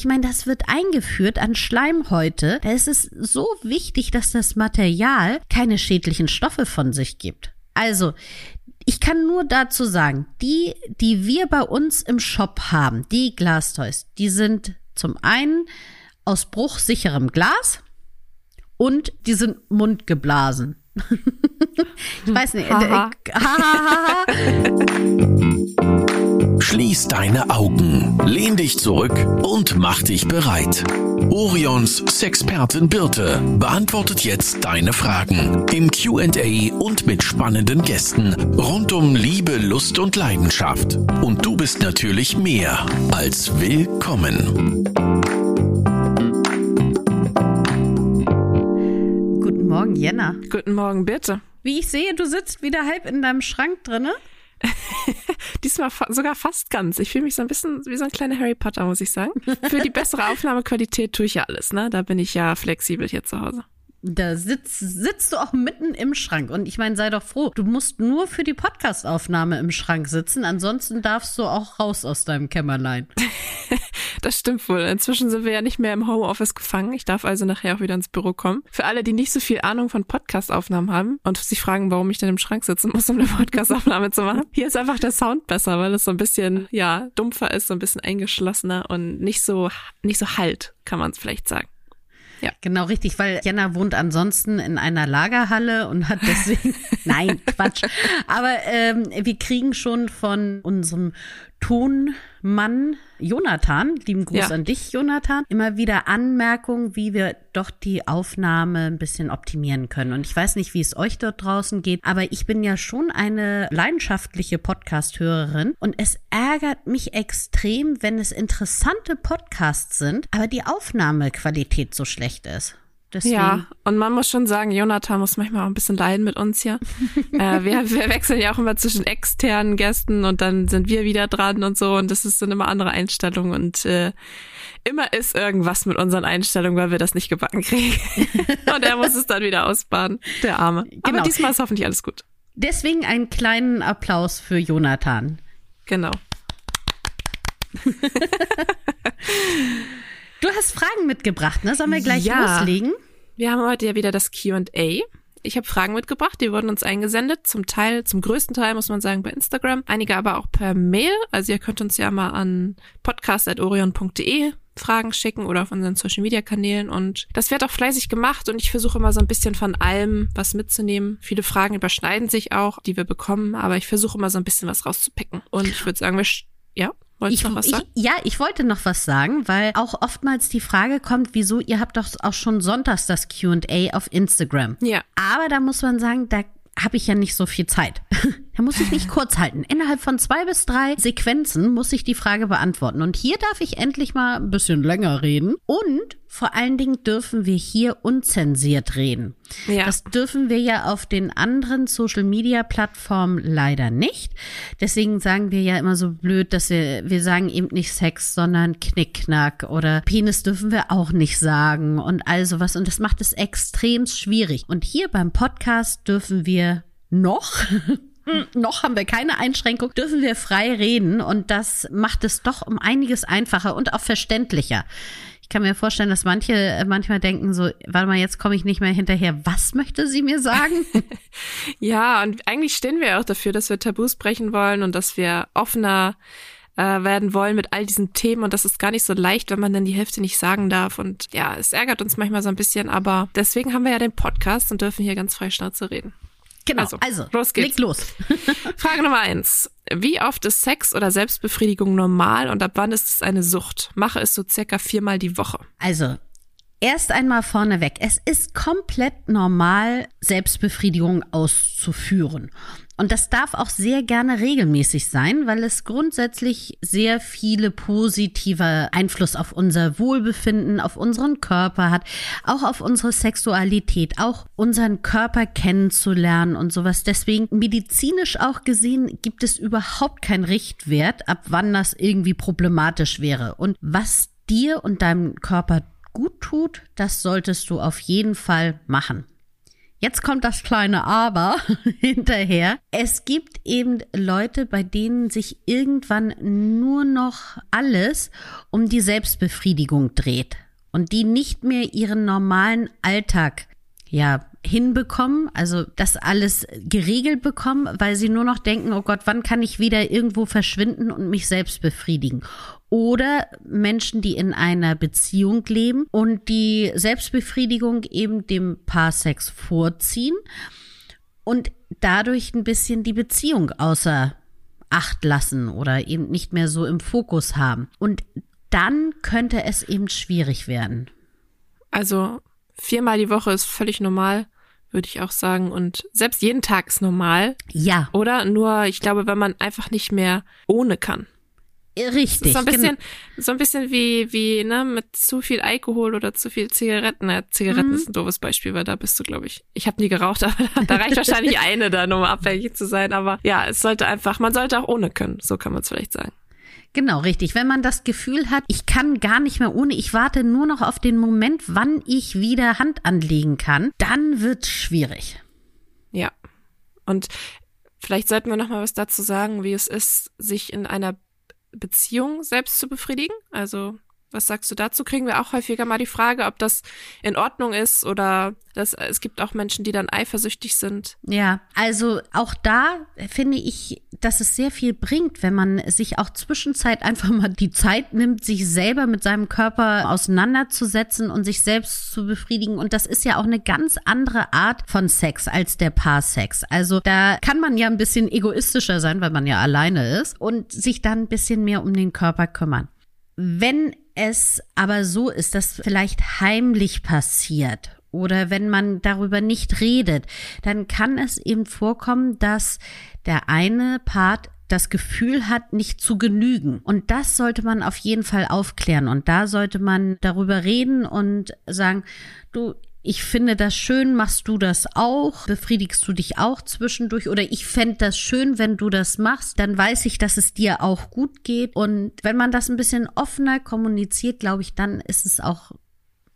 ich meine, das wird eingeführt an Schleimhäute. Da ist es so wichtig, dass das Material keine schädlichen Stoffe von sich gibt. Also, ich kann nur dazu sagen, die, die wir bei uns im Shop haben, die Glastoys, die sind zum einen aus bruchsicherem Glas und die sind mundgeblasen. ich weiß nicht. Haha. Schließ deine Augen, lehn dich zurück und mach dich bereit. Orions Sexpertin Birte beantwortet jetzt deine Fragen im QA und mit spannenden Gästen rund um Liebe, Lust und Leidenschaft. Und du bist natürlich mehr als willkommen. Guten Morgen, Jenna. Guten Morgen, bitte. Wie ich sehe, du sitzt wieder halb in deinem Schrank drinne. Diesmal fa sogar fast ganz. Ich fühle mich so ein bisschen wie so ein kleiner Harry Potter, muss ich sagen. Für die bessere Aufnahmequalität tue ich ja alles, ne? Da bin ich ja flexibel hier zu Hause. Da sitzt, sitzt du auch mitten im Schrank. Und ich meine, sei doch froh. Du musst nur für die Podcastaufnahme im Schrank sitzen. Ansonsten darfst du auch raus aus deinem Kämmerlein. Das stimmt wohl. Inzwischen sind wir ja nicht mehr im Homeoffice gefangen. Ich darf also nachher auch wieder ins Büro kommen. Für alle, die nicht so viel Ahnung von Podcastaufnahmen haben und sich fragen, warum ich denn im Schrank sitzen muss, um eine Podcastaufnahme zu machen. Hier ist einfach der Sound besser, weil es so ein bisschen, ja, dumpfer ist, so ein bisschen eingeschlossener und nicht so, nicht so halt, kann man es vielleicht sagen. Ja. Genau richtig, weil Jenna wohnt ansonsten in einer Lagerhalle und hat deswegen. Nein, Quatsch. Aber ähm, wir kriegen schon von unserem Tonmann Jonathan, lieben Gruß Ja. an dich, Jonathan, immer wieder Anmerkungen, wie wir doch die Aufnahme ein bisschen optimieren können. Und ich weiß nicht, wie es euch dort draußen geht, aber ich bin ja schon eine leidenschaftliche Podcast-Hörerin und es ärgert mich extrem, wenn es interessante Podcasts sind, aber die Aufnahmequalität so schlecht ist. Deswegen, Ja, und man muss schon sagen, Jonathan muss manchmal auch ein bisschen leiden mit uns hier. äh, wir, wir wechseln ja auch immer zwischen externen Gästen und dann sind wir wieder dran und so und das ist dann immer andere Einstellungen und äh, immer ist irgendwas mit unseren Einstellungen, weil wir das nicht gebacken kriegen. und er muss es dann wieder ausbaden, der Arme. Aber Genau. diesmal ist hoffentlich alles gut. deswegen einen kleinen Applaus für Jonathan. Genau. Du hast Fragen mitgebracht, ne? Sollen wir gleich Ja. loslegen? Wir haben heute ja wieder das Q&A. Ich habe Fragen mitgebracht, die wurden uns eingesendet. Zum Teil, zum größten Teil muss man sagen bei Instagram, einige aber auch per Mail. Also ihr könnt uns ja mal an podcast.orion.de Fragen schicken oder auf unseren Social Media Kanälen und das wird auch fleißig gemacht und ich versuche immer so ein bisschen von allem was mitzunehmen. Viele Fragen überschneiden sich auch, die wir bekommen, aber ich versuche immer so ein bisschen was rauszupicken. Und ich würde sagen, wir, ja, wolltest Ich, du noch was ich, sagen? ja, ich wollte noch was sagen, weil auch oftmals die Frage kommt, wieso, ihr habt doch auch schon sonntags das Q&A auf Instagram. Ja. Aber da muss man sagen, da habe ich ja nicht so viel Zeit. da muss ich mich kurz halten. Innerhalb von zwei bis drei Sequenzen muss ich die Frage beantworten. Und hier darf ich endlich mal ein bisschen länger reden. Und vor allen Dingen dürfen wir hier unzensiert reden. Ja. Das dürfen wir ja auf den anderen Social Media Plattformen leider nicht. Deswegen sagen wir ja immer so blöd, dass wir, wir sagen eben nicht Sex, sondern Knickknack oder Penis dürfen wir auch nicht sagen und all sowas. Und das macht es extrem schwierig. Und hier beim Podcast dürfen wir noch noch haben wir keine Einschränkung, dürfen wir frei reden und das macht es doch um einiges einfacher und auch verständlicher. Ich kann mir vorstellen, dass manche äh, manchmal denken so, warte mal, jetzt komme ich nicht mehr hinterher. Was möchte sie mir sagen? Ja, und eigentlich stehen wir auch dafür, dass wir Tabus brechen wollen und dass wir offener äh, werden wollen mit all diesen Themen. Und das ist gar nicht so leicht, wenn man dann die Hälfte nicht sagen darf. Und ja, es ärgert uns manchmal so ein bisschen, aber deswegen haben wir ja den Podcast und dürfen hier ganz frei Schnauze reden. Genau, Also, also, los geht's. leg los. Frage Nummer eins. Wie oft ist Sex oder Selbstbefriedigung normal und ab wann ist es eine Sucht? Mache es so circa viermal die Woche. Also, erst einmal vorneweg. Es ist komplett normal, Selbstbefriedigung auszuführen. Und das darf auch sehr gerne regelmäßig sein, weil es grundsätzlich sehr viele positive Einfluss auf unser Wohlbefinden, auf unseren Körper hat, auch auf unsere Sexualität, auch unseren Körper kennenzulernen und sowas. Deswegen medizinisch auch gesehen gibt es überhaupt keinen Richtwert, ab wann das irgendwie problematisch wäre. Und was dir und deinem Körper gut tut, das solltest du auf jeden Fall machen. Jetzt kommt das kleine Aber hinterher. Es gibt eben Leute, bei denen sich irgendwann nur noch alles um die Selbstbefriedigung dreht und die nicht mehr ihren normalen Alltag ja hinbekommen, also das alles geregelt bekommen, weil sie nur noch denken, oh Gott, wann kann ich wieder irgendwo verschwinden und mich selbst befriedigen? Oder Menschen, die in einer Beziehung leben und die Selbstbefriedigung eben dem Paarsex vorziehen und dadurch ein bisschen die Beziehung außer Acht lassen oder eben nicht mehr so im Fokus haben. Und dann könnte es eben schwierig werden. Also viermal die Woche ist völlig normal, würde ich auch sagen. Und selbst jeden Tag ist normal. Ja. Oder nur, ich glaube, wenn man einfach nicht mehr ohne kann. Richtig. So ein bisschen, so ein bisschen wie, wie, ne, mit zu viel Alkohol oder zu viel Zigaretten. Ja, Zigaretten mhm. ist ein doofes Beispiel, weil da bist du, glaube ich. Ich habe nie geraucht, aber da reicht wahrscheinlich eine dann, um abhängig zu sein. Aber ja, es sollte einfach, man sollte auch ohne können. So kann man es vielleicht sagen. Genau, richtig. Wenn man das Gefühl hat, ich kann gar nicht mehr ohne, ich warte nur noch auf den Moment, wann ich wieder Hand anlegen kann, dann wird schwierig. Ja. Und vielleicht sollten wir noch mal was dazu sagen, wie es ist, sich in einer Beziehung selbst zu befriedigen. Also was sagst du dazu? Kriegen wir auch häufiger mal die Frage, ob das in Ordnung ist oder dass, es gibt auch Menschen, die dann eifersüchtig sind. Ja, also auch da finde ich, dass es sehr viel bringt, wenn man sich auch zwischenzeit einfach mal die Zeit nimmt, sich selber mit seinem Körper auseinanderzusetzen und sich selbst zu befriedigen. Und das ist ja auch eine ganz andere Art von Sex als der Paarsex. Also da kann man ja ein bisschen egoistischer sein, weil man ja alleine ist und sich dann ein bisschen mehr um den Körper kümmern. Wenn es aber so ist, dass vielleicht heimlich passiert oder wenn man darüber nicht redet, dann kann es eben vorkommen, dass der eine Part das Gefühl hat, nicht zu genügen. Und das sollte man auf jeden Fall aufklären. Und da sollte man darüber reden und sagen, du, ich finde das schön, machst du das auch? Befriedigst du dich auch zwischendurch? Oder ich fände das schön, wenn du das machst, dann weiß ich, dass es dir auch gut geht. Und wenn man das ein bisschen offener kommuniziert, glaube ich, dann ist es auch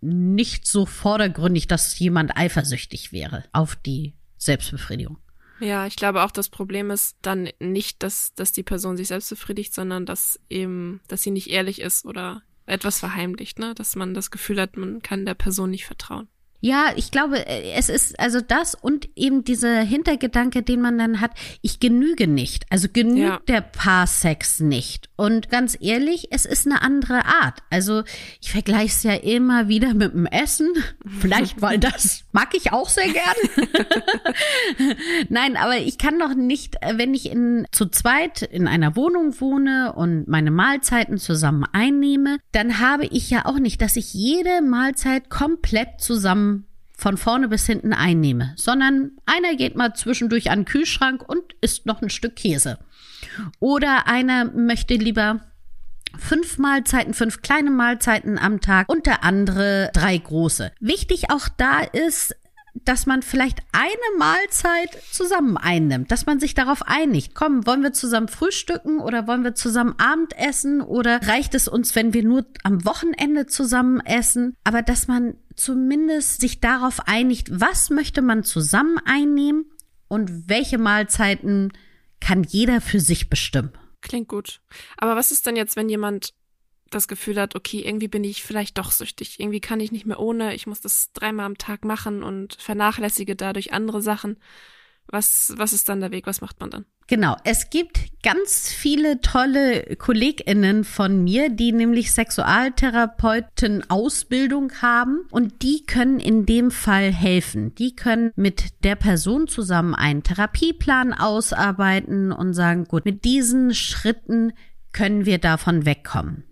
nicht so vordergründig, dass jemand eifersüchtig wäre auf die Selbstbefriedigung. Ja, ich glaube auch, das Problem ist dann nicht, dass, dass die Person sich selbst befriedigt, sondern dass eben, dass sie nicht ehrlich ist oder etwas verheimlicht, ne? Dass man das Gefühl hat, man kann der Person nicht vertrauen. Ja, ich glaube, äh, es ist also das und eben dieser Hintergedanke, den man dann hat, ich genüge nicht. Also genügt ja. der Paarsex nicht. Und ganz ehrlich, es ist eine andere Art. Also ich vergleiche es ja immer wieder mit dem Essen. Vielleicht, weil das mag ich auch sehr gern. Nein, aber ich kann doch nicht, äh, wenn ich in, zu zweit in einer Wohnung wohne und meine Mahlzeiten zusammen einnehme, dann habe ich ja auch nicht, dass ich jede Mahlzeit komplett zusammen von vorne bis hinten einnehme, sondern einer geht mal zwischendurch an den Kühlschrank und isst noch ein Stück Käse. Oder einer möchte lieber fünf Mahlzeiten, fünf kleine Mahlzeiten am Tag und der andere drei große. Wichtig auch da ist, dass man vielleicht eine Mahlzeit zusammen einnimmt, dass man sich darauf einigt. Komm, wollen wir zusammen frühstücken oder wollen wir zusammen Abendessen oder reicht es uns, wenn wir nur am Wochenende zusammen essen? Aber dass man zumindest sich darauf einigt, was möchte man zusammen einnehmen und welche Mahlzeiten kann jeder für sich bestimmen. Klingt gut. Aber was ist denn jetzt, wenn jemand das Gefühl hat, okay, irgendwie bin ich vielleicht doch süchtig. Irgendwie kann ich nicht mehr ohne. Ich muss das dreimal am Tag machen und vernachlässige dadurch andere Sachen. Was, was ist dann der Weg? Was macht man dann? Genau. Es gibt ganz viele tolle KollegInnen von mir, die nämlich Sexualtherapeuten Ausbildung haben und die können in dem Fall helfen. Die können mit der Person zusammen einen Therapieplan ausarbeiten und sagen, gut, mit diesen Schritten können wir davon wegkommen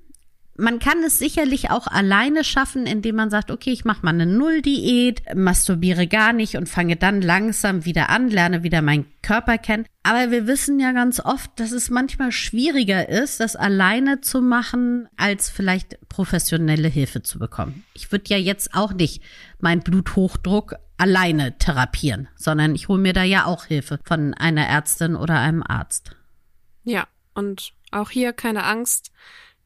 man kann es sicherlich auch alleine schaffen, indem man sagt, okay, ich mache mal eine Nulldiät, masturbiere gar nicht und fange dann langsam wieder an, lerne wieder meinen Körper kennen. Aber wir wissen ja ganz oft, dass es manchmal schwieriger ist, das alleine zu machen, als vielleicht professionelle Hilfe zu bekommen. Ich würde ja jetzt auch nicht meinen Bluthochdruck alleine therapieren, sondern ich hole mir da ja auch Hilfe von einer Ärztin oder einem Arzt. Ja, und auch hier keine Angst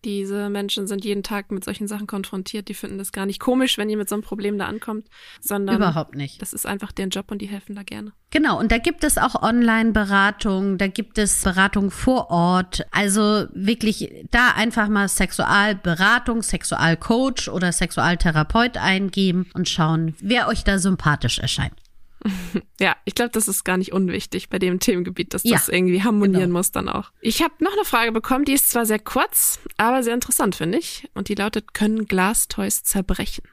Diese Menschen sind jeden Tag mit solchen Sachen konfrontiert. Die finden das gar nicht komisch, wenn ihr mit so einem Problem da ankommt, sondern Überhaupt nicht. das ist einfach deren Job und die helfen da gerne. Genau, und da gibt es auch Online-Beratung, da gibt es Beratung vor Ort. Also wirklich da einfach mal Sexualberatung, Sexualcoach oder Sexualtherapeut eingeben und schauen, wer euch da sympathisch erscheint. Ja, ich glaube, das ist gar nicht unwichtig bei dem Themengebiet, dass Ja, das irgendwie harmonieren genau. muss dann auch. Ich habe noch eine Frage bekommen, die ist zwar sehr kurz, aber sehr interessant, finde ich. Und die lautet, können Glastoys zerbrechen?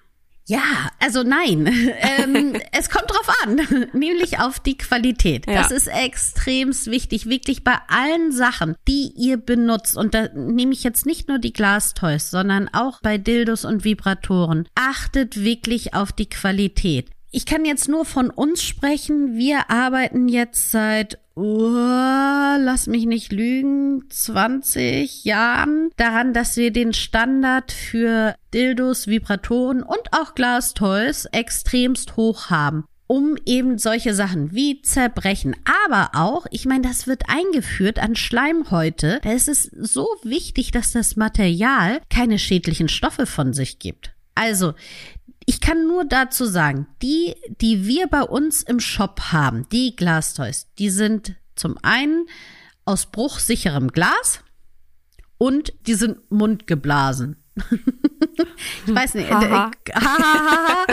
Ja, also nein. ähm, es kommt drauf an, nämlich auf die Qualität. Ja. Das ist extremst wichtig, wirklich bei allen Sachen, die ihr benutzt. Und da nehme ich jetzt nicht nur die Glastoys, sondern auch bei Dildos und Vibratoren. Achtet wirklich auf die Qualität. Ich kann jetzt nur von uns sprechen. Wir arbeiten jetzt seit, oh, lass mich nicht lügen, 20 Jahren daran, dass wir den Standard für Dildos, Vibratoren und auch Glastoys extremst hoch haben um eben solche Sachen wie Zerbrechen. Aber auch, ich meine, das wird eingeführt an Schleimhäute. Da ist es so wichtig, dass das Material keine schädlichen Stoffe von sich gibt. Also, ich kann nur dazu sagen, die, die wir bei uns im Shop haben, die Glastoys, die sind zum einen aus bruchsicherem Glas und die sind mundgeblasen. ich weiß nicht, äh, hahaha,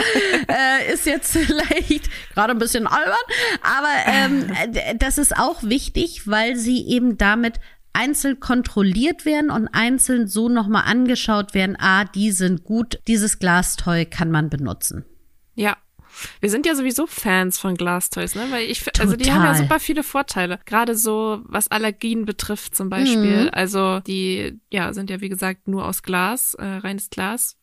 äh, ist jetzt vielleicht gerade ein bisschen albern, aber ähm, äh, das ist auch wichtig, weil sie eben damit einzeln kontrolliert werden und einzeln so nochmal angeschaut werden, ah, die sind gut, dieses Glastoy kann man benutzen. Ja. Wir sind ja sowieso Fans von Glastoys, ne? Weil ich, fi- also die haben ja Total. super viele Vorteile. Gerade so, was Allergien betrifft zum Beispiel. Mhm. Also die, ja, sind ja wie gesagt nur aus Glas, äh, reines Glas,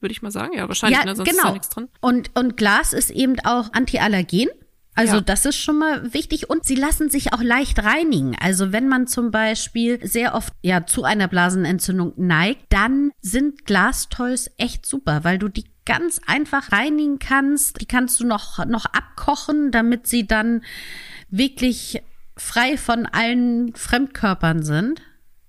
würde ich mal sagen. Ja, wahrscheinlich, ja, ne? Sonst ist genau. ja nichts drin. Und, und Glas ist eben auch antiallergen. Also Ja. das ist schon mal wichtig und sie lassen sich auch leicht reinigen. Also wenn man zum Beispiel sehr oft ja zu einer Blasenentzündung neigt, dann sind Glastoys echt super, weil du die ganz einfach reinigen kannst. Die kannst du noch noch abkochen, damit sie dann wirklich frei von allen Fremdkörpern sind.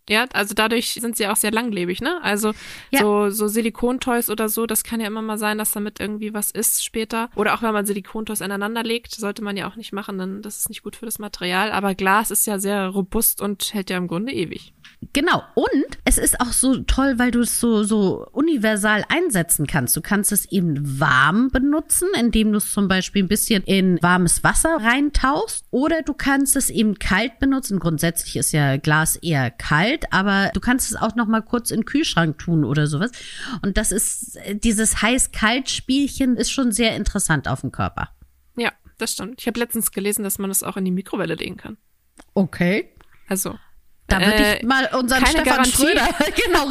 Ja, also dadurch sind sie auch sehr langlebig, ne? Also Ja. so, so Silikontoys oder so, das kann ja immer mal sein, dass damit irgendwie was ist später. Oder auch wenn man Silikontoys aneinander legt, sollte man ja auch nicht machen, denn das ist nicht gut für das Material. Aber Glas ist ja sehr robust und hält ja im Grunde ewig. Genau. Und es ist auch so toll, weil du es so, so universal einsetzen kannst. Du kannst es eben warm benutzen, indem du es zum Beispiel ein bisschen in warmes Wasser reintauchst. Oder du kannst es eben kalt benutzen. Grundsätzlich ist ja Glas eher kalt, aber du kannst es auch noch mal kurz in den Kühlschrank tun oder sowas. Und das ist, dieses Heiß-Kalt-Spielchen ist schon sehr interessant auf dem Körper. Ja, das stimmt. Ich habe letztens gelesen, dass man es auch in die Mikrowelle legen kann. Okay. Also. Da würde äh, ich mal unseren Stefan Garantie. Schröder, genau,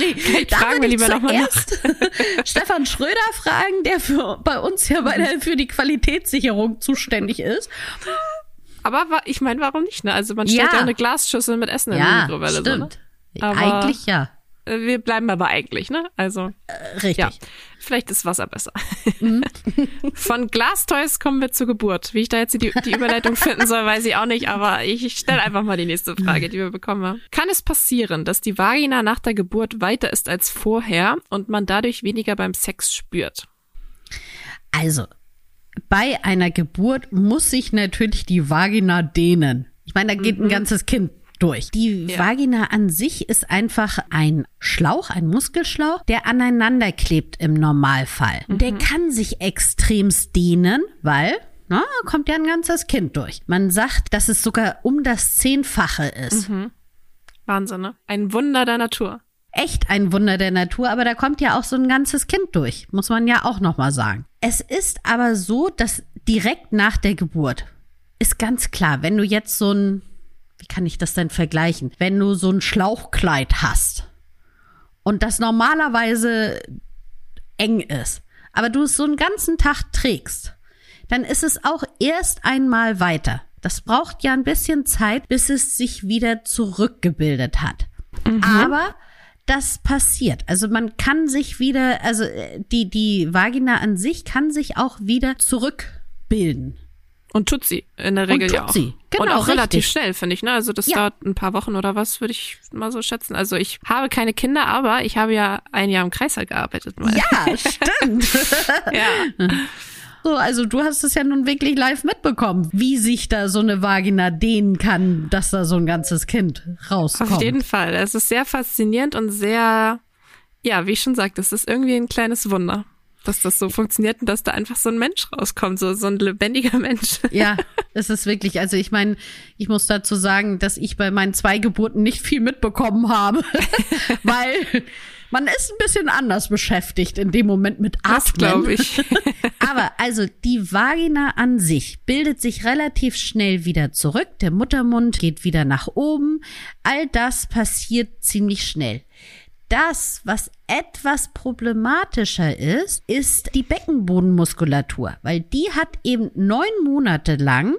da fragen wir lieber noch mal nach. Stefan Schröder fragen, der für, bei uns ja bei der, für die Qualitätssicherung zuständig ist. Aber ich meine, warum nicht, ne? Also man stellt Ja. ja, eine Glasschüssel mit Essen in die Ja, Mikrowelle. stimmt. So, ne? Aber- Eigentlich ja. Äh, Wir bleiben aber eigentlich, ne? Also. Äh, Richtig. Ja, vielleicht ist Wasser besser. Mhm. Von Glastoys kommen wir zur Geburt. Wie ich da jetzt die, die Überleitung finden soll, weiß ich auch nicht, aber ich stelle einfach mal die nächste Frage, die wir bekommen haben. Kann es passieren, dass die Vagina nach der Geburt weiter ist als vorher und man dadurch weniger beim Sex spürt? Also, bei einer Geburt muss sich natürlich die Vagina dehnen. Ich meine, da geht ein ganzes Kind durch. Die Ja. Vagina an sich ist einfach ein Schlauch, ein Muskelschlauch, der aneinander klebt im Normalfall. Und Der kann sich extremst dehnen, weil na, kommt ja ein ganzes Kind durch. Man sagt, dass es sogar um das Zehnfache ist. Wahnsinn, ne? Ein Wunder der Natur. echt ein Wunder der Natur, aber da kommt ja auch so ein ganzes Kind durch, muss man ja auch noch mal sagen. Es ist aber so, dass direkt nach der Geburt ist ganz klar, wenn du jetzt so ein, wie kann ich das denn vergleichen, wenn du so ein Schlauchkleid hast und das normalerweise eng ist, aber du es so einen ganzen Tag trägst, dann ist es auch erst einmal weiter. Das braucht ja ein bisschen Zeit, bis es sich wieder zurückgebildet hat. Aber das passiert. Also man kann sich wieder, also äh, die, die Vagina an sich kann sich auch wieder zurückbilden. Und tut sie in der Regel tut ja auch. Genau, und auch relativ richtig. schnell, finde ich. Ne? Also das Ja. dauert ein paar Wochen oder was, würde ich mal so schätzen. Also ich habe keine Kinder, aber ich habe ja ein Jahr im Kreißsaal gearbeitet. Mal. Ja, stimmt. ja. So, also du hast es ja nun wirklich live mitbekommen, wie sich da so eine Vagina dehnen kann, dass da so ein ganzes Kind rauskommt. Auf jeden Fall. Es ist sehr faszinierend und sehr, ja, wie ich schon sagte, es ist irgendwie ein kleines Wunder, dass das so funktioniert und dass da einfach so ein Mensch rauskommt, so, so ein lebendiger Mensch. Ja, es ist wirklich, also ich meine, ich muss dazu sagen, dass ich bei meinen zwei Geburten nicht viel mitbekommen habe, weil man ist ein bisschen anders beschäftigt in dem Moment mit Atmen. Das glaube ich. Aber also die Vagina an sich bildet sich relativ schnell wieder zurück. Der Muttermund geht wieder nach oben. All das passiert ziemlich schnell. Das, was etwas problematischer ist, ist die Beckenbodenmuskulatur, weil die hat eben neun Monate lang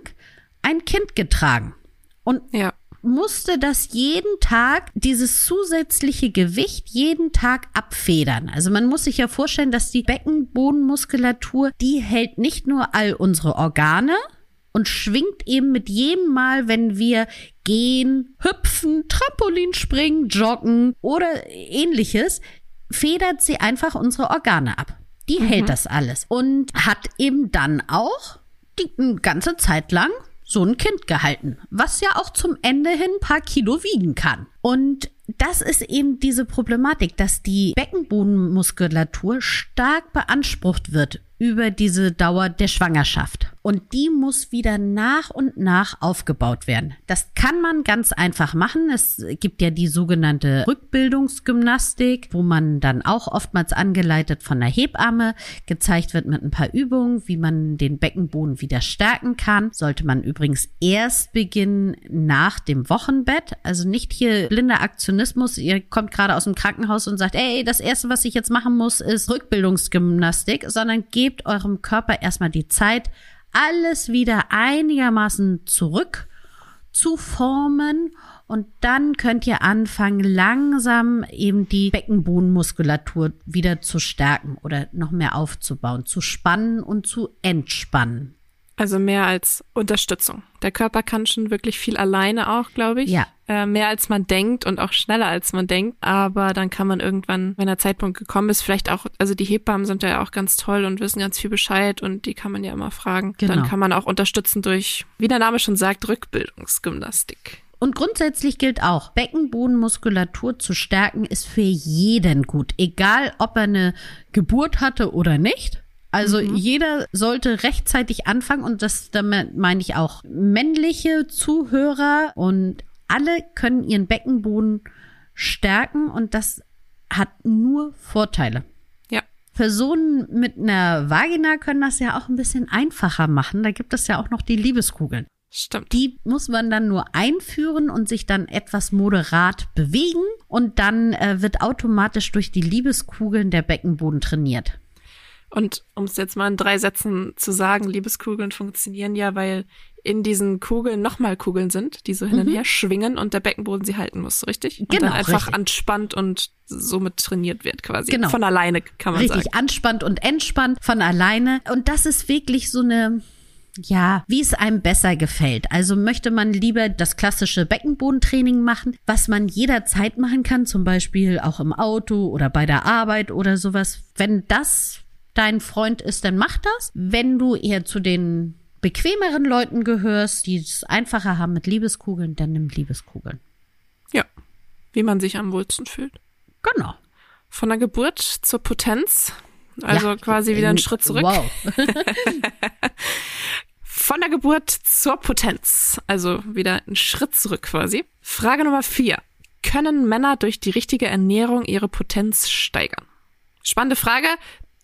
ein Kind getragen und Ja. musste das jeden Tag, dieses zusätzliche Gewicht jeden Tag abfedern. Also man muss sich ja vorstellen, dass die Beckenbodenmuskulatur, die hält nicht nur all unsere Organe und schwingt eben mit jedem Mal, wenn wir gehen, hüpfen, Trampolin springen, joggen oder ähnliches, federt sie einfach unsere Organe ab. Die hält das alles und hat eben dann auch die eine ganze Zeit lang so ein Kind gehalten, was ja auch zum Ende hin ein paar Kilo wiegen kann. Und das ist eben diese Problematik, dass die Beckenbodenmuskulatur stark beansprucht wird über diese Dauer der Schwangerschaft. Und die muss wieder nach und nach aufgebaut werden. Das kann man ganz einfach machen. Es gibt ja die sogenannte Rückbildungsgymnastik, wo man dann auch oftmals angeleitet von der Hebamme gezeigt wird mit ein paar Übungen, wie man den Beckenboden wieder stärken kann. Sollte man übrigens erst beginnen nach dem Wochenbett. Also nicht hier blinder Aktionismus. Ihr kommt gerade aus dem Krankenhaus und sagt, ey, das erste, was ich jetzt machen muss, ist Rückbildungsgymnastik, sondern gebt eurem Körper erstmal die Zeit, alles wieder einigermaßen zurück zu formen und dann könnt ihr anfangen, langsam eben die Beckenbodenmuskulatur wieder zu stärken oder noch mehr aufzubauen, zu spannen und zu entspannen. Also mehr als Unterstützung. Der Körper kann schon wirklich viel alleine auch, glaube ich. Ja. Äh, mehr als man denkt und auch schneller als man denkt. Aber dann kann man irgendwann, wenn der Zeitpunkt gekommen ist, vielleicht auch, also die Hebammen sind ja auch ganz toll und wissen ganz viel Bescheid und die kann man ja immer fragen. Genau. Dann kann man auch unterstützen durch, wie der Name schon sagt, Rückbildungsgymnastik. Und grundsätzlich gilt auch, Beckenbodenmuskulatur zu stärken ist für jeden gut, egal ob er eine Geburt hatte oder nicht. Also jeder sollte rechtzeitig anfangen und das damit meine ich auch männliche Zuhörer und alle können ihren Beckenboden stärken und das hat nur Vorteile. Ja. Personen mit einer Vagina können das ja auch ein bisschen einfacher machen. Da gibt es ja auch noch die Liebeskugeln. Stimmt. Die muss man dann nur einführen und sich dann etwas moderat bewegen und dann äh, wird automatisch durch die Liebeskugeln der Beckenboden trainiert. Und um es jetzt mal in drei Sätzen zu sagen, Liebeskugeln funktionieren ja, weil in diesen Kugeln nochmal Kugeln sind, die so hin und her schwingen und der Beckenboden sie halten muss, richtig? Und Mhm. Genau, dann einfach richtig. anspannt und somit trainiert wird quasi. Genau. Von alleine, kann man Richtig sagen. anspannt und entspannt von alleine. Und das ist wirklich so eine, ja, wie es einem besser gefällt. Also möchte man lieber das klassische Beckenbodentraining machen, was man jederzeit machen kann, zum Beispiel auch im Auto oder bei der Arbeit oder sowas. Wenn das dein Freund ist, dann mach das. Wenn du eher zu den bequemeren Leuten gehörst, die es einfacher haben mit Liebeskugeln, dann nimm Liebeskugeln. Ja. Wie man sich am wohlsten fühlt. Genau. Von der Geburt zur Potenz. Also Ja, quasi wieder einen Schritt zurück. Wow. Von der Geburt zur Potenz. Also wieder einen Schritt zurück quasi. Frage Nummer vier. Können Männer durch die richtige Ernährung ihre Potenz steigern? Spannende Frage.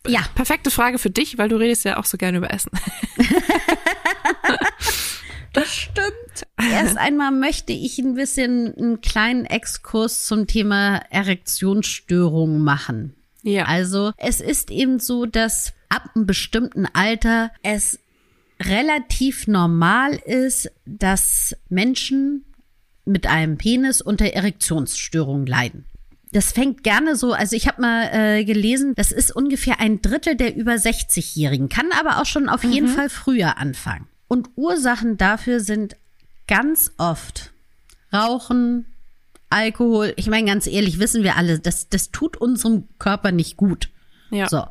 Ja. Perfekte Frage für dich, weil du redest ja auch so gerne über Essen. Das stimmt. Erst einmal möchte ich ein bisschen einen kleinen Exkurs zum Thema Erektionsstörungen machen. Ja. Also es ist eben so, dass ab einem bestimmten Alter es relativ normal ist, dass Menschen mit einem Penis unter Erektionsstörungen leiden. Das fängt gerne so, also ich habe mal äh, gelesen, das ist ungefähr ein Drittel der über 60-Jährigen, kann aber auch schon auf jeden Fall früher anfangen. Und Ursachen dafür sind ganz oft Rauchen, Alkohol. Ich meine, ganz ehrlich, wissen wir alle, das, das tut unserem Körper nicht gut. Ja. So.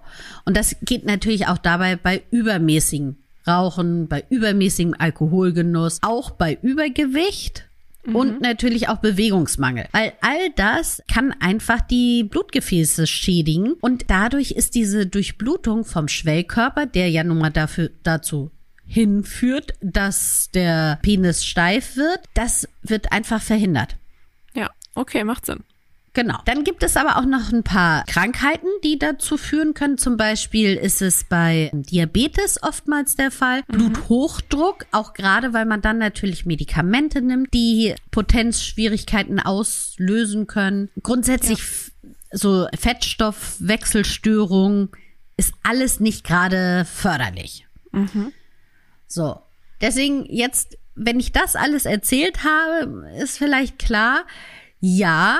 Und das geht natürlich auch dabei bei übermäßigen Rauchen, bei übermäßigem Alkoholgenuss, auch bei Übergewicht. Und natürlich auch Bewegungsmangel. Weil all das kann einfach die Blutgefäße schädigen. Und dadurch ist diese Durchblutung vom Schwellkörper, der ja nun mal dafür, dazu hinführt, dass der Penis steif wird, das wird einfach verhindert. Ja, okay, macht Sinn. Genau. Dann gibt es aber auch noch ein paar Krankheiten, die dazu führen können. Zum Beispiel ist es bei Diabetes oftmals der Fall. Bluthochdruck, auch gerade weil man dann natürlich Medikamente nimmt, die Potenzschwierigkeiten auslösen können. Grundsätzlich f- so Fettstoffwechselstörungen ist alles nicht gerade förderlich. So. Deswegen jetzt, wenn ich das alles erzählt habe, ist vielleicht klar, ja,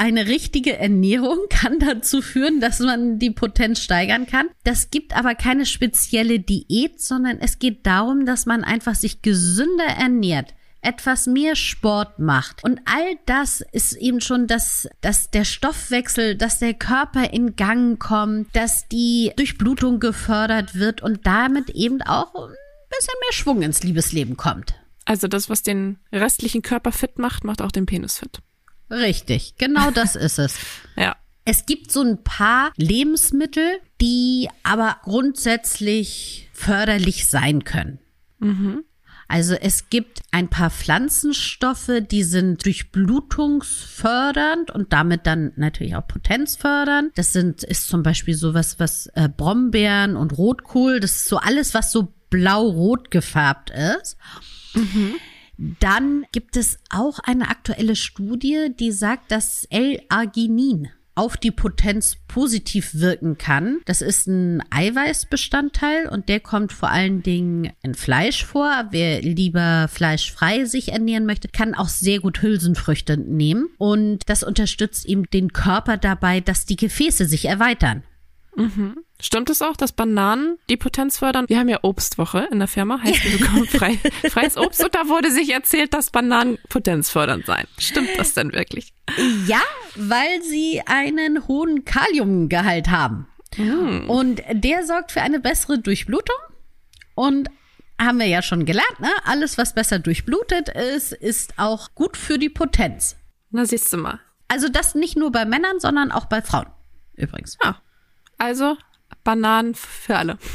eine richtige Ernährung kann dazu führen, dass man die Potenz steigern kann. Das gibt aber keine spezielle Diät, sondern es geht darum, dass man einfach sich gesünder ernährt etwas mehr Sport macht. Und all das ist eben schon, dass, dass der Stoffwechsel, dass der Körper in Gang kommt, dass die Durchblutung gefördert wird und damit eben auch ein bisschen mehr Schwung ins Liebesleben kommt. Also das, was den restlichen Körper fit macht, macht auch den Penis fit. Richtig, genau das ist es. Ja. Es gibt so ein paar Lebensmittel, die aber grundsätzlich förderlich sein können. Also es gibt ein paar Pflanzenstoffe, die sind durchblutungsfördernd und damit dann natürlich auch potenzfördernd. Das sind ist zum Beispiel sowas, was äh, Brombeeren und Rotkohl. Das ist so alles, was so blau-rot gefärbt ist. Dann gibt es auch eine aktuelle Studie, die sagt, dass L-Arginin auf die Potenz positiv wirken kann. Das ist ein Eiweißbestandteil und der kommt vor allen Dingen in Fleisch vor. Wer lieber fleischfrei sich ernähren möchte, kann auch sehr gut Hülsenfrüchte nehmen und das unterstützt ihm den Körper dabei, dass die Gefäße sich erweitern. Stimmt es auch, dass Bananen die Potenz fördern? Wir haben ja Obstwoche in der Firma, heißt wir bekommen frei, freies Obst und da wurde sich erzählt, dass Bananen potenzfördernd seien. Stimmt das denn wirklich? Ja, weil sie einen hohen Kaliumgehalt haben. Und der sorgt für eine bessere Durchblutung. Und haben wir ja schon gelernt, ne? Alles, was besser durchblutet ist, ist auch gut für die Potenz. Na, siehst du mal. Also das nicht nur bei Männern, sondern auch bei Frauen. Übrigens. Ja. Also, Bananen für alle.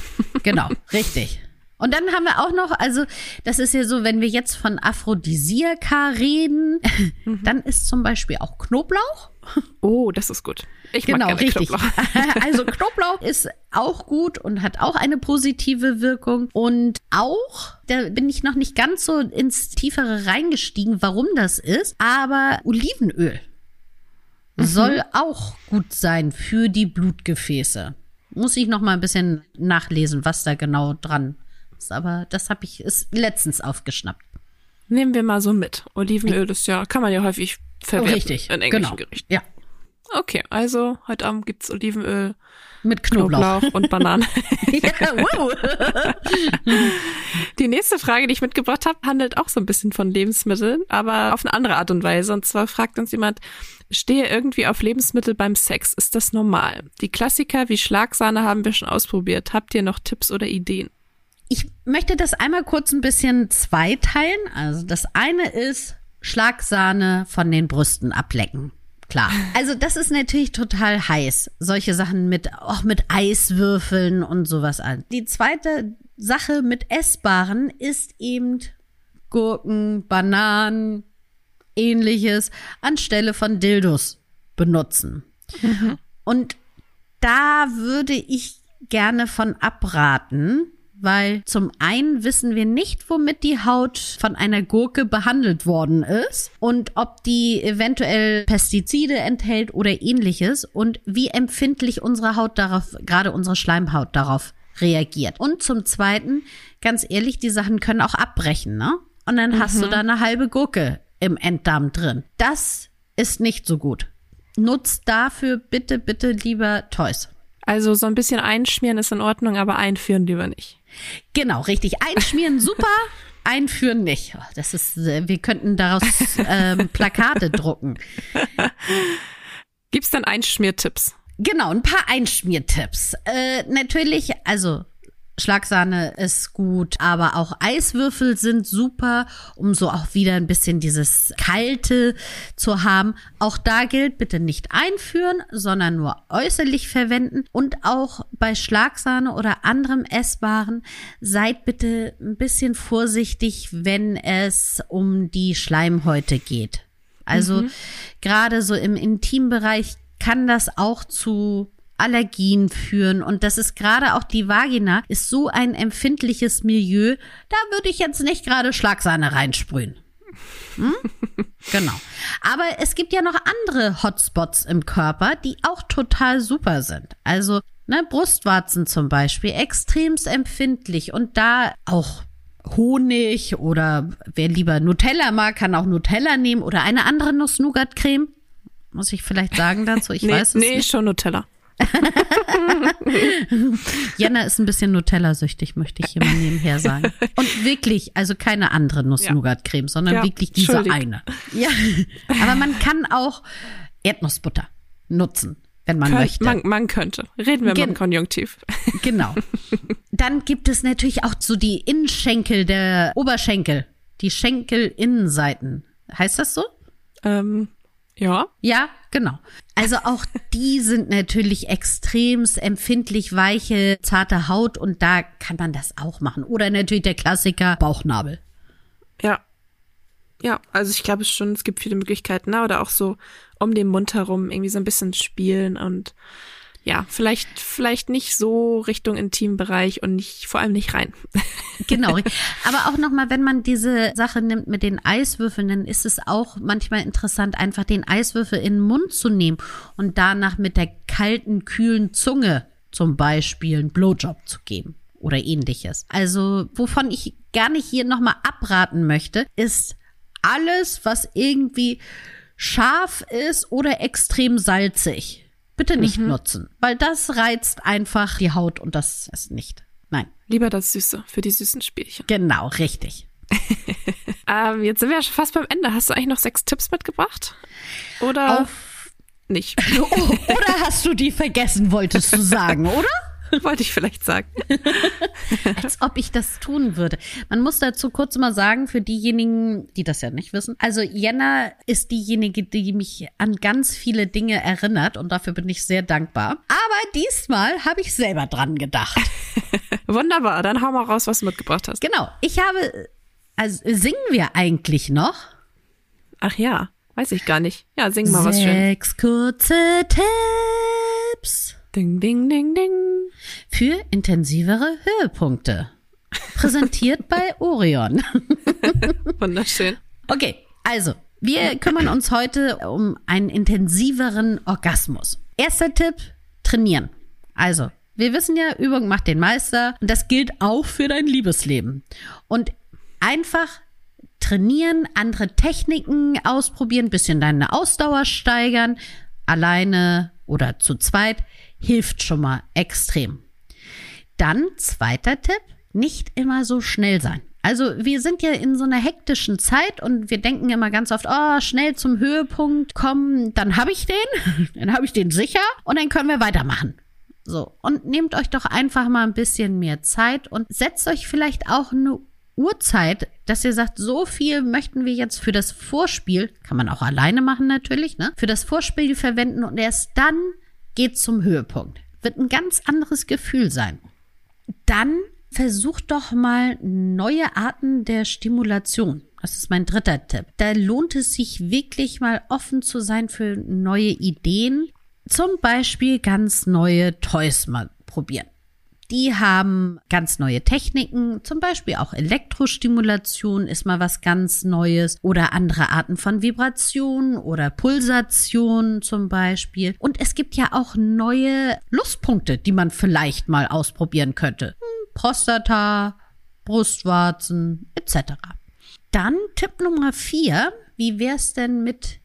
Genau, richtig. Und dann haben wir auch noch, also das ist ja so, wenn wir jetzt von Aphrodisiaka reden, dann ist zum Beispiel auch Knoblauch. Oh, das ist gut. Ich Genau, mag gerne richtig. Knoblauch. also Knoblauch ist auch gut und hat auch eine positive Wirkung. Und auch, da bin ich noch nicht ganz so ins Tiefere reingestiegen, warum das ist, aber Olivenöl soll auch gut sein für die Blutgefäße. Muss ich noch mal ein bisschen nachlesen, was da genau dran ist. Aber das habe ich ist letztens aufgeschnappt. Nehmen wir mal so mit. Olivenöl ist ja, kann man ja häufig verwenden Richtig, in englischen genau. Gerichten. Ja, Okay, also heute Abend gibt's Olivenöl, mit Knoblauch. Knoblauch und Bananen. ja, wow. Die nächste Frage, die ich mitgebracht habe, handelt auch so ein bisschen von Lebensmitteln, aber auf eine andere Art und Weise. Und zwar fragt uns jemand, stehe irgendwie auf Lebensmittel beim Sex. Ist das normal? Die Klassiker wie Schlagsahne haben wir schon ausprobiert. Habt ihr noch Tipps oder Ideen? Ich möchte das einmal kurz ein bisschen zweiteilen. Also das eine ist Schlagsahne von den Brüsten ablecken. Klar. Also das ist natürlich total heiß. Solche Sachen mit, auch mit Eiswürfeln und sowas an. Die zweite Sache mit Essbaren ist eben Gurken, Bananen, ähnliches anstelle von Dildos benutzen. Und da würde ich gerne von abraten, weil zum einen wissen wir nicht, womit die Haut von einer Gurke behandelt worden ist und ob die eventuell Pestizide enthält oder ähnliches und wie empfindlich unsere Haut darauf, gerade unsere Schleimhaut darauf reagiert. Und zum zweiten, ganz ehrlich, die Sachen können auch abbrechen, ne? Und dann hast du da eine halbe Gurke im Enddarm drin. Das ist nicht so gut. Nutzt dafür bitte, bitte lieber Toys. Also so ein bisschen einschmieren ist in Ordnung, aber einführen lieber nicht. Genau, richtig. Einschmieren super, einführen nicht. Oh, Das ist, äh, wir könnten daraus ähm, Plakate drucken. Gibt's dann Einschmiertipps? Genau, ein paar Einschmiertipps. Äh, natürlich, also Schlagsahne ist gut, aber auch Eiswürfel sind super, um so auch wieder ein bisschen dieses Kalte zu haben. Auch da gilt, bitte nicht einführen, sondern nur äußerlich verwenden. Und auch bei Schlagsahne oder anderem Essbaren seid bitte ein bisschen vorsichtig, wenn es um die Schleimhäute geht. Also gerade so im Intimbereich kann das auch zu Allergien führen. Und das ist gerade auch die Vagina, ist so ein empfindliches Milieu. Da würde ich jetzt nicht gerade Schlagsahne reinsprühen. Hm? genau. Aber es gibt ja noch andere Hotspots im Körper, die auch total super sind. Also, ne, Brustwarzen zum Beispiel, extremst empfindlich und da auch Honig oder wer lieber Nutella mag, kann auch Nutella nehmen oder eine andere Nuss-Nougat-Creme. Muss ich vielleicht sagen dazu? Ich nee, weiß es nee, nicht. schon Nutella. Jana ist ein bisschen Nutella-süchtig, möchte ich hier mal nebenher sagen. Und wirklich, also keine andere Nuss-Nougat-Creme, sondern Ja, wirklich diese eine. Ja, aber man kann auch Erdnussbutter nutzen, wenn man Könnt, möchte. man, man könnte. Reden wir Gen- mal im Konjunktiv. Genau. Dann gibt es natürlich auch so die Innenschenkel der Oberschenkel, die Schenkelinnenseiten. Heißt das so? ähm, ja. Ja, genau. Also auch die sind natürlich extremst empfindlich, weiche, zarte Haut und da kann man das auch machen. Oder natürlich der Klassiker Bauchnabel. Ja. Ja, also ich glaube schon, es gibt viele Möglichkeiten, ne? oder auch so um den Mund herum irgendwie so ein bisschen spielen und ja, vielleicht, vielleicht nicht so Richtung Intimbereich und nicht, vor allem nicht rein. Genau. Aber auch nochmal, wenn man diese Sache nimmt mit den Eiswürfeln, dann ist es auch manchmal interessant, einfach den Eiswürfel in den Mund zu nehmen und danach mit der kalten, kühlen Zunge zum Beispiel einen Blowjob zu geben oder ähnliches. Also, wovon ich gar nicht hier nochmal abraten möchte, ist alles, was irgendwie scharf ist oder extrem salzig. Bitte nicht nutzen, weil das reizt einfach die Haut und das ist nicht. Nein. Lieber das Süße für die süßen Spielchen. Genau, richtig. Ähm, jetzt sind wir ja schon fast beim Ende. Hast du eigentlich noch sechs Tipps mitgebracht? Oder Auf, nicht? oh, oder hast du die vergessen, wolltest du sagen, oder? Wollte ich vielleicht sagen. Als ob ich das tun würde. Man muss dazu kurz mal sagen, für diejenigen, die das ja nicht wissen. Also Jenna ist diejenige, die mich an ganz viele Dinge erinnert und dafür bin ich sehr dankbar. Aber diesmal habe ich selber dran gedacht. Wunderbar, dann hau mal raus, was du mitgebracht hast. Genau. Ich habe, also singen wir eigentlich noch? Ach ja, weiß ich gar nicht. Ja, sing mal was schön. Sechs kurze Tipps. Ding, ding, ding, ding. für intensivere Höhepunkte. Präsentiert bei Orion. Wunderschön. Okay, also, wir kümmern uns heute um einen intensiveren Orgasmus. Erster Tipp, trainieren. Also, wir wissen ja, Übung macht den Meister und das gilt auch für dein Liebesleben. Und einfach trainieren, andere Techniken ausprobieren, bisschen deine Ausdauer steigern, alleine oder zu zweit, hilft schon mal extrem. Dann zweiter Tipp, nicht immer so schnell sein. Also wir sind ja in so einer hektischen Zeit und wir denken immer ganz oft, oh, schnell zum Höhepunkt kommen, dann habe ich den, dann habe ich den sicher und dann können wir weitermachen. So, und nehmt euch doch einfach mal ein bisschen mehr Zeit und setzt euch vielleicht auch eine Uhrzeit, dass ihr sagt, so viel möchten wir jetzt für das Vorspiel, kann man auch alleine machen natürlich, ne? Für das Vorspiel verwenden und erst dann geht zum Höhepunkt. Wird ein ganz anderes Gefühl sein. Dann versucht doch mal neue Arten der Stimulation. Das ist mein dritter Tipp. Da lohnt es sich wirklich mal offen zu sein für neue Ideen. Zum Beispiel ganz neue Toys mal probieren. Die haben ganz neue Techniken, zum Beispiel auch Elektrostimulation ist mal was ganz Neues oder andere Arten von Vibration oder Pulsation zum Beispiel. Und es gibt ja auch neue Lustpunkte, die man vielleicht mal ausprobieren könnte. Hm, Prostata, Brustwarzen etc. Dann Tipp Nummer vier. Wie wär's denn mit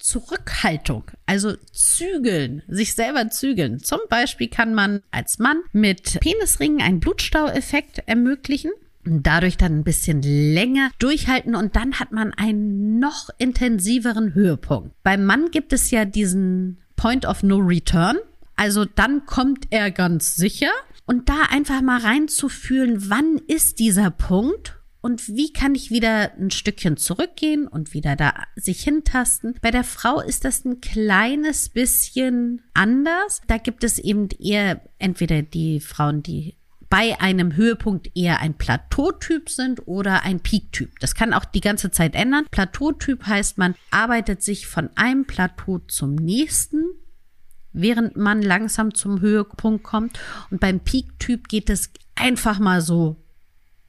Zurückhaltung, also zügeln, sich selber zügeln. Zum Beispiel kann man als Mann mit Penisringen einen Blutstaueffekt ermöglichen dadurch dann ein bisschen länger durchhalten und dann hat man einen noch intensiveren Höhepunkt. Beim Mann gibt es ja diesen Point of No Return. Also dann kommt er ganz sicher und da einfach mal reinzufühlen, wann ist dieser Punkt und wie kann ich wieder ein Stückchen zurückgehen und wieder da sich hintasten. Bei der Frau ist das ein kleines bisschen anders. Da gibt es eben eher entweder die Frauen, die bei einem Höhepunkt eher ein Plateautyp sind oder ein Peaktyp. Das kann auch die ganze Zeit ändern. Plateautyp heißt, man arbeitet sich von einem Plateau zum nächsten, während man langsam zum Höhepunkt kommt. Und beim Peaktyp geht es einfach mal so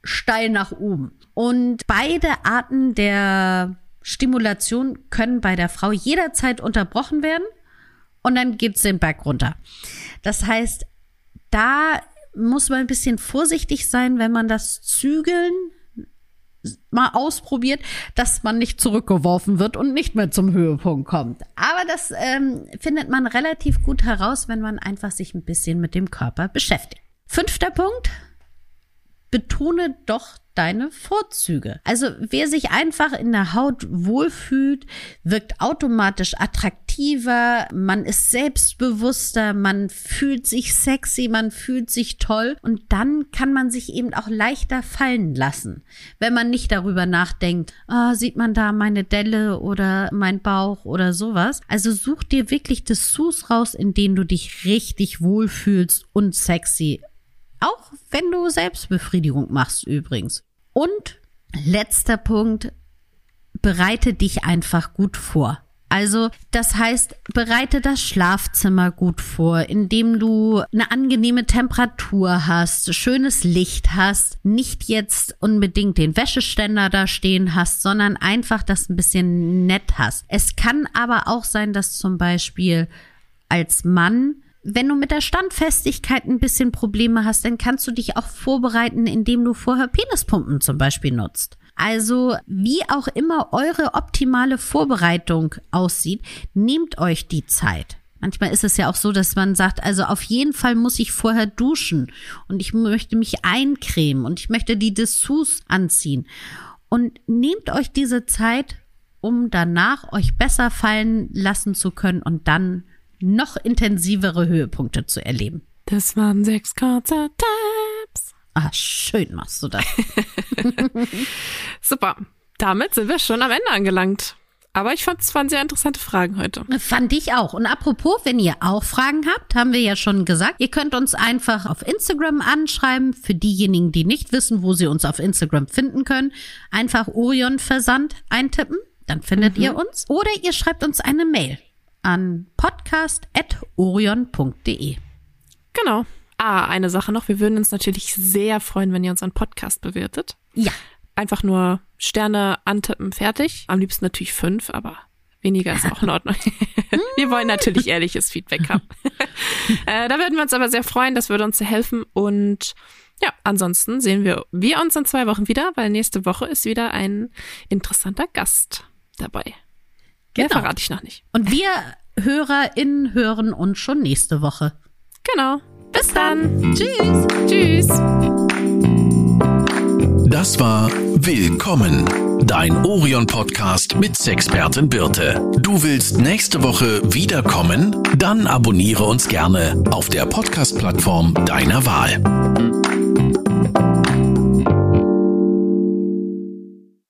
steil nach oben. Und beide Arten der Stimulation können bei der Frau jederzeit unterbrochen werden und dann geht's den Berg runter. Das heißt, da muss man ein bisschen vorsichtig sein, wenn man das Zügeln mal ausprobiert, dass man nicht zurückgeworfen wird und nicht mehr zum Höhepunkt kommt. Aber das ähm, findet man relativ gut heraus, wenn man einfach sich ein bisschen mit dem Körper beschäftigt. Fünfter Punkt. Betone doch deine Vorzüge. Also wer sich einfach in der Haut wohlfühlt, wirkt automatisch attraktiver, man ist selbstbewusster, man fühlt sich sexy, man fühlt sich toll und dann kann man sich eben auch leichter fallen lassen, wenn man nicht darüber nachdenkt, oh, sieht man da meine Delle oder mein Bauch oder sowas. Also such dir wirklich Dessous raus, in denen du dich richtig wohlfühlst und sexy auch wenn du Selbstbefriedigung machst übrigens. Und letzter Punkt, bereite dich einfach gut vor. Also, das heißt, bereite das Schlafzimmer gut vor, indem du eine angenehme Temperatur hast, schönes Licht hast, nicht jetzt unbedingt den Wäscheständer da stehen hast, sondern einfach das ein bisschen nett hast. Es kann aber auch sein, dass zum Beispiel als Mann wenn du mit der Standfestigkeit ein bisschen Probleme hast, dann kannst du dich auch vorbereiten, indem du vorher Penispumpen zum Beispiel nutzt. Also wie auch immer eure optimale Vorbereitung aussieht, nehmt euch die Zeit. Manchmal ist es ja auch so, dass man sagt, also auf jeden Fall muss ich vorher duschen und ich möchte mich eincremen und ich möchte die Dessous anziehen. Und nehmt euch diese Zeit, um danach euch besser fallen lassen zu können und dann noch intensivere Höhepunkte zu erleben. Das waren sechs kurze Tipps. Ah, schön machst du das. Super. Damit sind wir schon am Ende angelangt. Aber ich fand es waren sehr interessante Fragen heute. Fand ich auch. Und apropos, wenn ihr auch Fragen habt, haben wir ja schon gesagt, ihr könnt uns einfach auf Instagram anschreiben. Für diejenigen, die nicht wissen, wo sie uns auf Instagram finden können, einfach Orion Versand eintippen. Dann findet mhm. ihr uns. Oder ihr schreibt uns eine Mail an podcast.orion.de. Genau. Ah, eine Sache noch. Wir würden uns natürlich sehr freuen, wenn ihr unseren Podcast bewertet. Ja. Einfach nur Sterne antippen, fertig. Am liebsten natürlich fünf, aber weniger ist auch in Ordnung. wir wollen natürlich ehrliches Feedback haben. äh, da würden wir uns aber sehr freuen. Das würde uns sehr helfen. Und ja, ansonsten sehen wir, wir uns in zwei Wochen wieder, weil nächste Woche ist wieder ein interessanter Gast dabei. Genau. Mehr verrate ich noch nicht. Und wir HörerInnen hören uns schon nächste Woche. Genau. Bis, Bis dann. Tschüss. Tschüss. Das war Willkommen, dein Orion-Podcast mit Sexpertin Birte. Du willst nächste Woche wiederkommen? Dann abonniere uns gerne auf der Podcast-Plattform deiner Wahl.